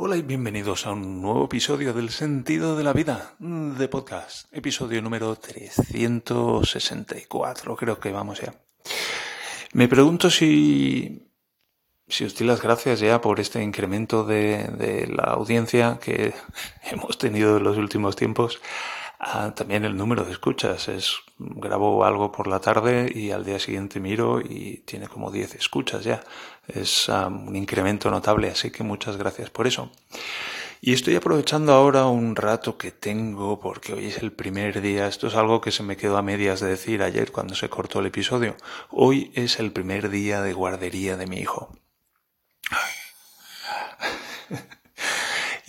Hola y bienvenidos a un nuevo episodio del Sentido de la Vida de podcast, episodio número 364, creo que vamos ya. Me pregunto si, si os doy las gracias ya por este incremento de, de la audiencia que hemos tenido en los últimos tiempos. Ah, también el número de escuchas es grabo algo por la tarde y al día siguiente miro y tiene como 10 escuchas ya. Es un incremento notable, así que muchas gracias por eso. Y estoy aprovechando ahora un rato que tengo porque hoy es el primer día. Esto es algo que se me quedó a medias de decir ayer cuando se cortó el episodio. Hoy es el primer día de guardería de mi hijo.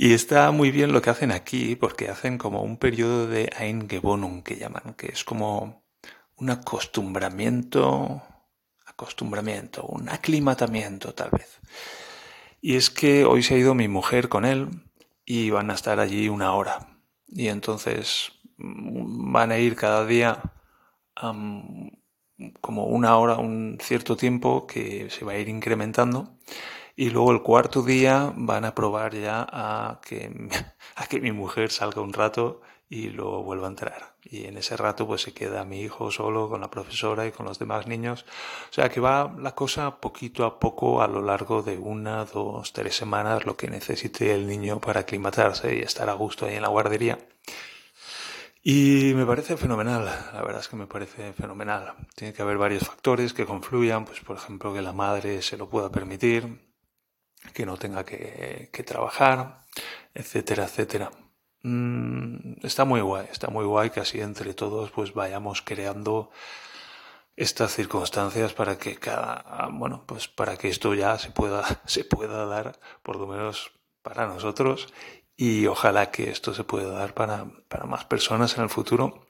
Y está muy bien lo que hacen aquí, porque hacen como un periodo de Eingebonung, que llaman, que es como un acostumbramiento, acostumbramiento, un aclimatamiento tal vez. Y es que hoy se ha ido mi mujer con él y van a estar allí una hora. Y entonces mm, van a ir cada día como una hora, un cierto tiempo que se va a ir incrementando y luego el cuarto día van a probar ya a que, a que mi mujer salga un rato y luego vuelva a entrar. Y en ese rato pues se queda mi hijo solo con la profesora y con los demás niños. O sea que va la cosa poquito a poco a lo largo de una, dos, tres semanas lo que necesite el niño para aclimatarse y estar a gusto ahí en la guardería. Y me parece fenomenal, la verdad es que me parece fenomenal. Tiene que haber varios factores que confluyan, pues por ejemplo que la madre se lo pueda permitir, que no tenga que, trabajar, etcétera, etcétera. Mm, está muy guay, está muy guay que así entre todos pues vayamos creando estas circunstancias para que cada, bueno, pues para que esto ya se pueda, se pueda dar, por lo menos para nosotros, y ojalá que esto se pueda dar para, para más personas en el futuro,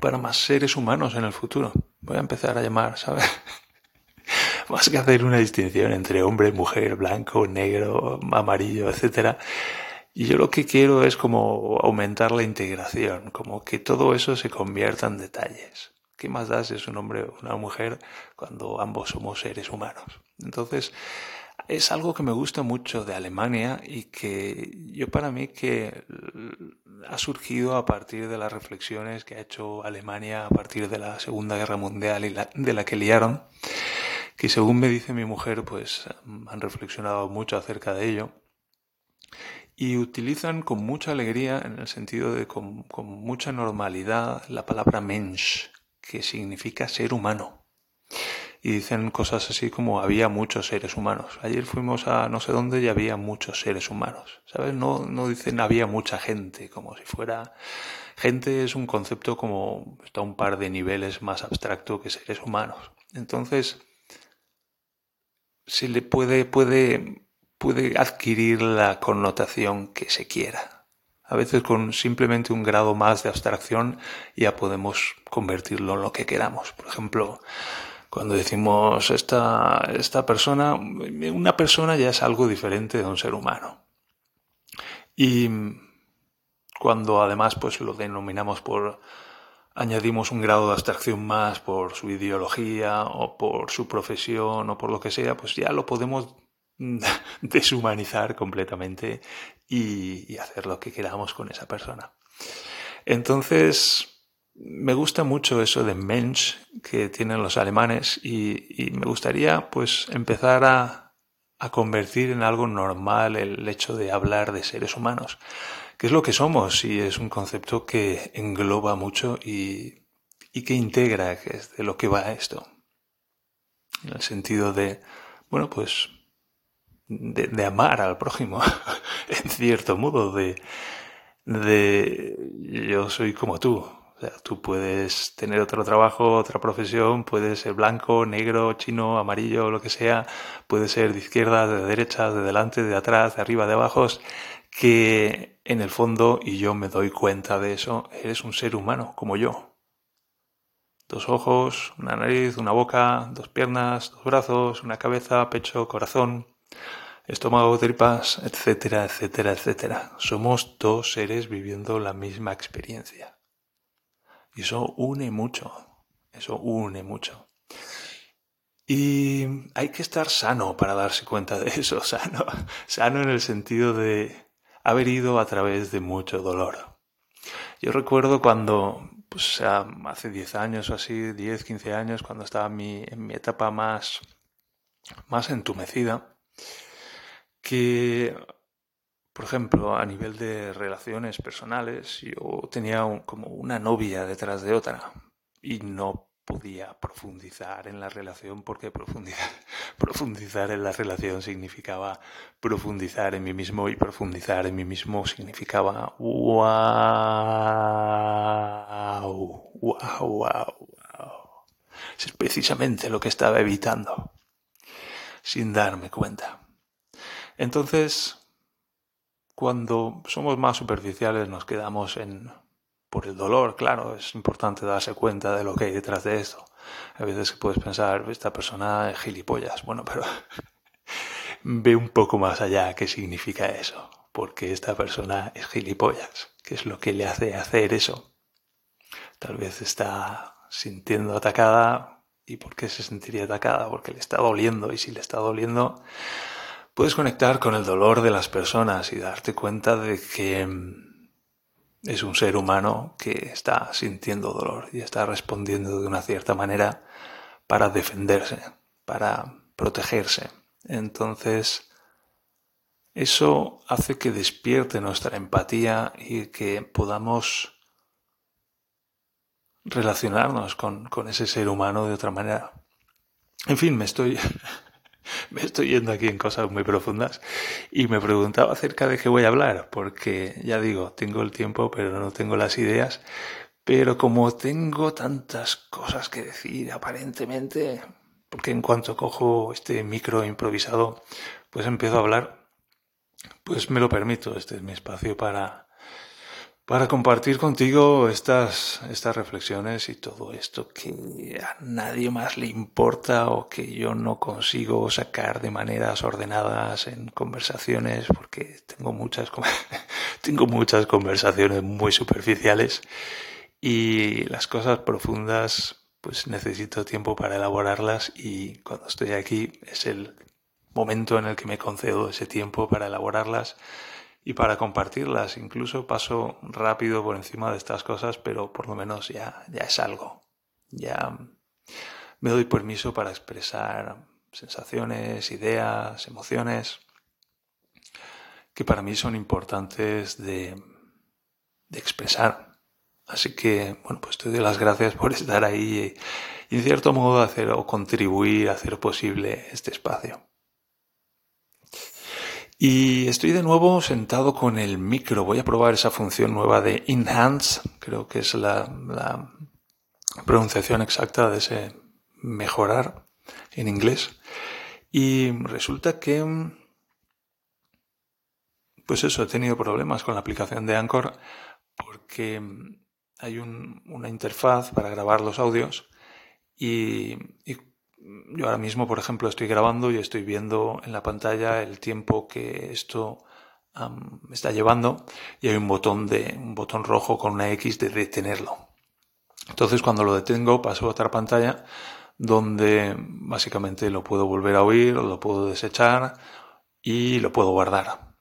para más seres humanos en el futuro. Voy a empezar a llamar, ¿sabes? más que hacer una distinción entre hombre, mujer, blanco, negro, amarillo, etcétera. Y yo lo que quiero es como aumentar la integración, como que todo eso se convierta en detalles. ¿Qué más da si es un hombre o una mujer cuando ambos somos seres humanos? Entonces, es algo que me gusta mucho de Alemania y que yo para mí que ha surgido a partir de las reflexiones que ha hecho Alemania a partir de la Segunda Guerra Mundial y de la que liaron que según me dice mi mujer, pues han reflexionado mucho acerca de ello y utilizan con mucha alegría, en el sentido de con, mucha normalidad, la palabra Mensch, que significa ser humano. Y dicen cosas así como había muchos seres humanos. Ayer fuimos a no sé dónde y había muchos seres humanos. ¿Sabes? No, no dicen había mucha gente, como si fuera... Gente es un concepto como está un par de niveles más abstracto que seres humanos. Entonces, se le puede, puede, puede adquirir la connotación que se quiera. A veces con simplemente un grado más de abstracción ya podemos convertirlo en lo que queramos. Por ejemplo, cuando decimos esta, esta persona, una persona ya es algo diferente de un ser humano. Y cuando además pues lo denominamos por añadimos un grado de abstracción más por su ideología o por su profesión o por lo que sea, pues ya lo podemos deshumanizar completamente y, hacer lo que queramos con esa persona. Entonces, me gusta mucho eso de Mensch que tienen los alemanes y, me gustaría pues empezar a, a convertir en algo normal el hecho de hablar de seres humanos qué es lo que somos y es un concepto que engloba mucho y, que integra, que es de lo que va esto. En el sentido de, bueno, pues de, amar al prójimo, en cierto modo, de, de yo soy como tú. O sea, tú puedes tener otro trabajo, otra profesión, puedes ser blanco, negro, chino, amarillo, lo que sea, puedes ser de izquierda, de derecha, de delante, de atrás, de arriba, de abajo que en el fondo, y yo me doy cuenta de eso, eres un ser humano como yo. Dos ojos, una nariz, una boca, dos piernas, dos brazos, una cabeza, pecho, corazón, estómago, tripas, etcétera, etcétera, etcétera. Somos dos seres viviendo la misma experiencia. Y eso une mucho, eso une mucho. Y hay que estar sano para darse cuenta de eso, sano, sano en el sentido de haber ido a través de mucho dolor. Yo recuerdo cuando, pues hace 10 años o así, 10, 15 años, cuando estaba en mi, en mi etapa más, más entumecida, que, por ejemplo, a nivel de relaciones personales, yo tenía como una novia detrás de otra y no podía profundizar en la relación porque profundizar, en la relación significaba profundizar en mí mismo y profundizar en mí mismo significaba wow, wow, wow, wow. Es precisamente lo que estaba evitando sin darme cuenta. Entonces, cuando somos más superficiales nos quedamos en por el dolor, claro, es importante darse cuenta de lo que hay detrás de esto. A veces puedes pensar, esta persona es gilipollas. Bueno, pero ve un poco más allá qué significa eso. Porque esta persona es gilipollas. ¿Qué es lo que le hace hacer eso? Tal vez está sintiendo atacada. ¿Y por qué se sentiría atacada? Porque le está doliendo. Y si le está doliendo, puedes conectar con el dolor de las personas y darte cuenta de que mm, es un ser humano que está sintiendo dolor y está respondiendo de una cierta manera para defenderse, para protegerse. Entonces, eso hace que despierte nuestra empatía y que podamos relacionarnos con, con ese ser humano de otra manera. En fin, me estoy me estoy yendo aquí en cosas muy profundas y me preguntaba acerca de qué voy a hablar, porque ya digo, tengo el tiempo pero no tengo las ideas, pero como tengo tantas cosas que decir aparentemente, porque en cuanto cojo este micro improvisado, pues empiezo a hablar, pues me lo permito, este es mi espacio para para compartir contigo estas, estas reflexiones y todo esto que a nadie más le importa o que yo no consigo sacar de maneras ordenadas en conversaciones porque tengo muchas, tengo muchas conversaciones muy superficiales y las cosas profundas pues necesito tiempo para elaborarlas y cuando estoy aquí es el momento en el que me concedo ese tiempo para elaborarlas y para compartirlas. Incluso paso rápido por encima de estas cosas, pero por lo menos ya, ya es algo. Ya me doy permiso para expresar sensaciones, ideas, emociones, que para mí son importantes de, de expresar. Así que, bueno, pues te doy las gracias por estar ahí y, en cierto modo hacer o contribuir a hacer posible este espacio. Y estoy de nuevo sentado con el micro. Voy a probar esa función nueva de enhance. Creo que es la, pronunciación exacta de ese mejorar en inglés. Y resulta que, pues eso, he tenido problemas con la aplicación de Anchor porque hay una interfaz para grabar los audios y yo ahora mismo, por ejemplo, estoy grabando y estoy viendo en la pantalla el tiempo que esto me está llevando y hay un botón de un botón rojo con una X de detenerlo. Entonces, cuando lo detengo, paso a otra pantalla donde básicamente lo puedo volver a oír, lo puedo desechar y lo puedo guardar.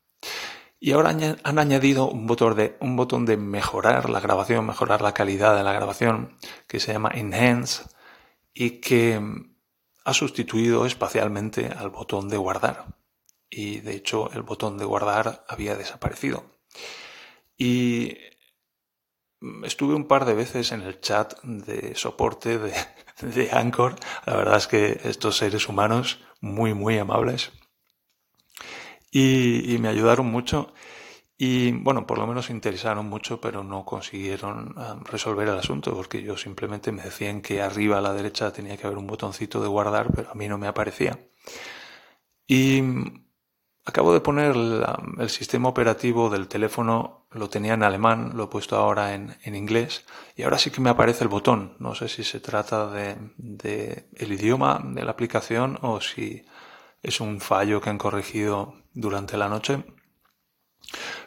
Y ahora han añadido un botón de, un botón de mejorar la grabación, mejorar la calidad de la grabación, que se llama Enhance, y que ha sustituido espacialmente al botón de guardar. Y de hecho el botón de guardar había desaparecido. Y estuve un par de veces en el chat de soporte de, de Anchor. La verdad es que estos seres humanos muy, muy amables. Y, y me ayudaron mucho. Y bueno, por lo menos interesaron mucho, pero no consiguieron ah, resolver el asunto, porque yo simplemente me decían que arriba a la derecha tenía que haber un botoncito de guardar, pero a mí no me aparecía. Y acabo de poner el sistema operativo del teléfono, lo tenía en alemán, lo he puesto ahora en, en, inglés, y ahora sí que me aparece el botón. No sé si se trata de, de el idioma de la aplicación o si es un fallo que han corregido durante la noche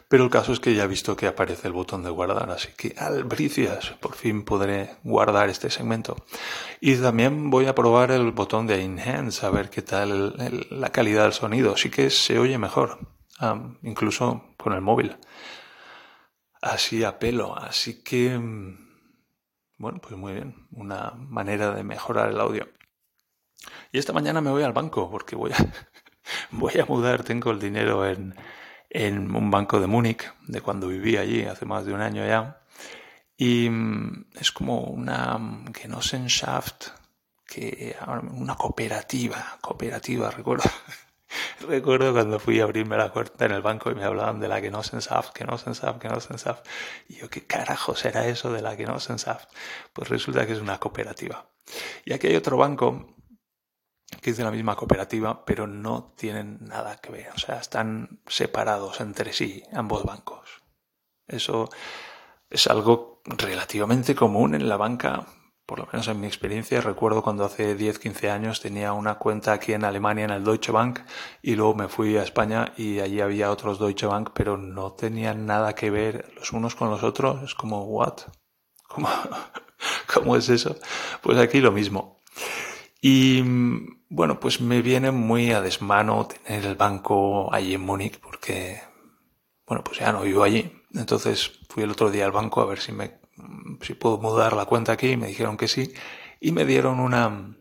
Pero el caso es que ya he visto que aparece el botón de guardar, así que albricias, por fin podré guardar este segmento. Y también voy a probar el botón de Enhance, a ver qué tal la calidad del sonido. Sí que se oye mejor, incluso con el móvil. Así a pelo, así que... Mm, bueno, pues muy bien, una manera de mejorar el audio. Y esta mañana me voy al banco porque voy a, voy a mudar, tengo el dinero en, en un banco de Múnich, de cuando viví allí hace más de un año ya. Y mm, es como una Genossenschaft, que una cooperativa, cooperativa, recuerdo. recuerdo cuando fui a abrirme la cuenta en el banco y me hablaban de la Genossenschaft, Genossenschaft, Genossenschaft. Y yo, ¿qué carajo será eso de la Genossenschaft? Pues resulta que es una cooperativa. Y aquí hay otro banco que es de la misma cooperativa, pero no tienen nada que ver. O sea, están separados entre sí ambos bancos. Eso es algo relativamente común en la banca, por lo menos en mi experiencia. Recuerdo cuando hace 10, 15 años tenía una cuenta aquí en Alemania en el Deutsche Bank y luego me fui a España y allí había otros Deutsche Bank, pero no tenían nada que ver los unos con los otros. Es como, ¿what? ¿Cómo, ¿Cómo es eso? Pues aquí lo mismo. Y bueno, pues me viene muy a desmano tener el banco allí en Múnich porque, bueno, pues ya no vivo allí. Entonces fui el otro día al banco a ver si me, si puedo mudar la cuenta aquí y me dijeron que sí y me dieron una,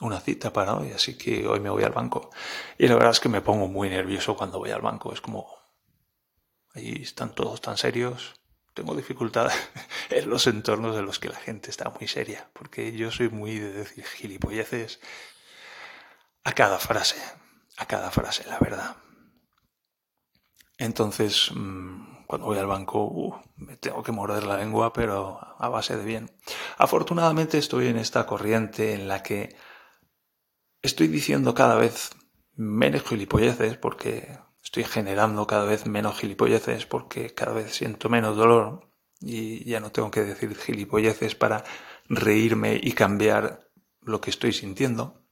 una cita para hoy, así que hoy me voy al banco. Y la verdad es que me pongo muy nervioso cuando voy al banco, es como, allí están todos tan serios. Tengo dificultad en los entornos en los que la gente está muy seria, porque yo soy muy de decir gilipolleces a cada frase, a cada frase, la verdad. Entonces, mm, cuando voy al banco, uh, me tengo que morder la lengua, pero a base de bien. Afortunadamente estoy en esta corriente en la que estoy diciendo cada vez menos gilipolleces, porque estoy generando cada vez menos gilipolleces, porque cada vez siento menos dolor y ya no tengo que decir gilipolleces para reírme y cambiar lo que estoy sintiendo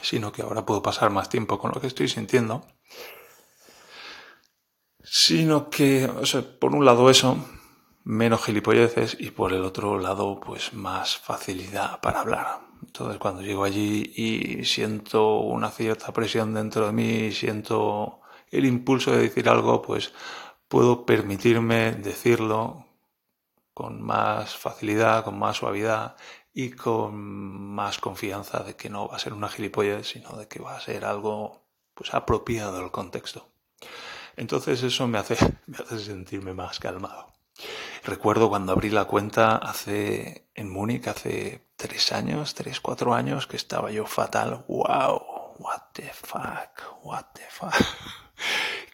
sino que ahora puedo pasar más tiempo con lo que estoy sintiendo, sino que, o sea, por un lado eso, menos gilipolleces y por el otro lado, pues más facilidad para hablar. Entonces, cuando llego allí y siento una cierta presión dentro de mí, siento el impulso de decir algo, pues puedo permitirme decirlo con más facilidad, con más suavidad y con más confianza de que no va a ser una gilipollez, sino de que va a ser algo pues apropiado del contexto. Entonces eso me hace, me hace sentirme más calmado. Recuerdo cuando abrí la cuenta hace en Múnich hace tres años, tres, cuatro años, que estaba yo fatal. ¡Wow! What the fuck, what the fuck.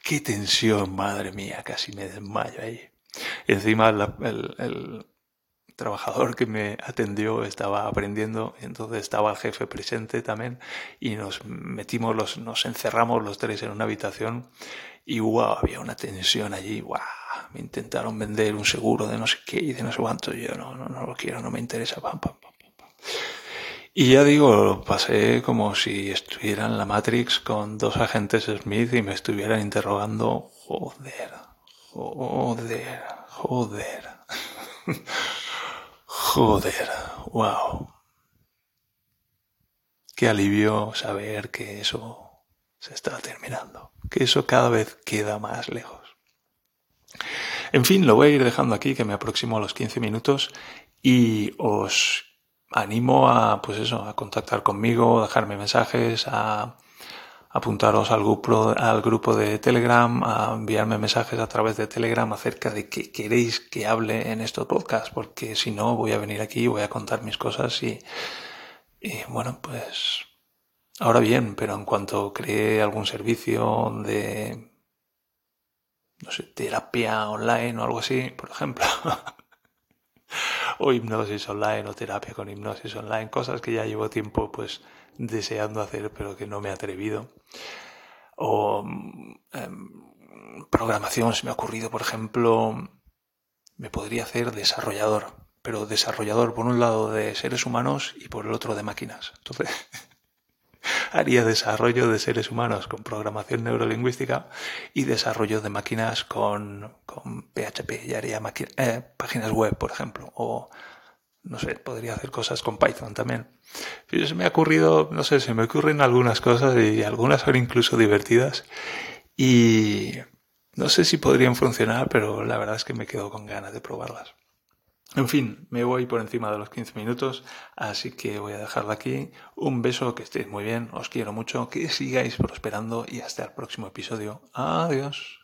Qué tensión, madre mía, casi me desmayo ahí. Encima el, trabajador que me atendió estaba aprendiendo, entonces estaba el jefe presente también y nos metimos, los, nos encerramos los tres en una habitación y wow, había una tensión allí, wow, me intentaron vender un seguro de no sé qué y de no sé cuánto, yo no, no, no lo quiero, no me interesa, pam, pam, pam, pam. Y ya digo, pasé como si estuviera en la Matrix con dos agentes Smith y me estuvieran interrogando, joder, joder, joder. Joder, wow. Qué alivio saber que eso se está terminando, que eso cada vez queda más lejos. En fin, lo voy a ir dejando aquí, que me aproximo a los 15 minutos y os animo a, pues eso, a contactar conmigo, dejarme mensajes, a apuntaros al grupo, al grupo de Telegram, a enviarme mensajes a través de Telegram acerca de qué queréis que hable en estos podcasts, porque si no voy a venir aquí, voy a contar mis cosas y, y bueno, pues ahora bien, pero en cuanto cree algún servicio de, no sé, terapia online o algo así, por ejemplo, o hipnosis online o terapia con hipnosis online, cosas que ya llevo tiempo pues deseando hacer pero que no me he atrevido. O em, programación, se me ha ocurrido, por ejemplo, me podría hacer desarrollador, pero desarrollador por un lado de seres humanos y por el otro de máquinas. Entonces, haría desarrollo de seres humanos con programación neurolingüística y desarrollo de máquinas con, con PHP y haría eh, páginas web, por ejemplo, o no sé, podría hacer cosas con Python también. Pero se me ha ocurrido, no sé, se me ocurren algunas cosas y algunas son incluso divertidas y no sé si podrían funcionar, pero la verdad es que me quedo con ganas de probarlas. En fin, me voy por encima de los 15 minutos, así que voy a dejarlo aquí. Un beso, que estéis muy bien, os quiero mucho, que sigáis prosperando y hasta el próximo episodio. Adiós.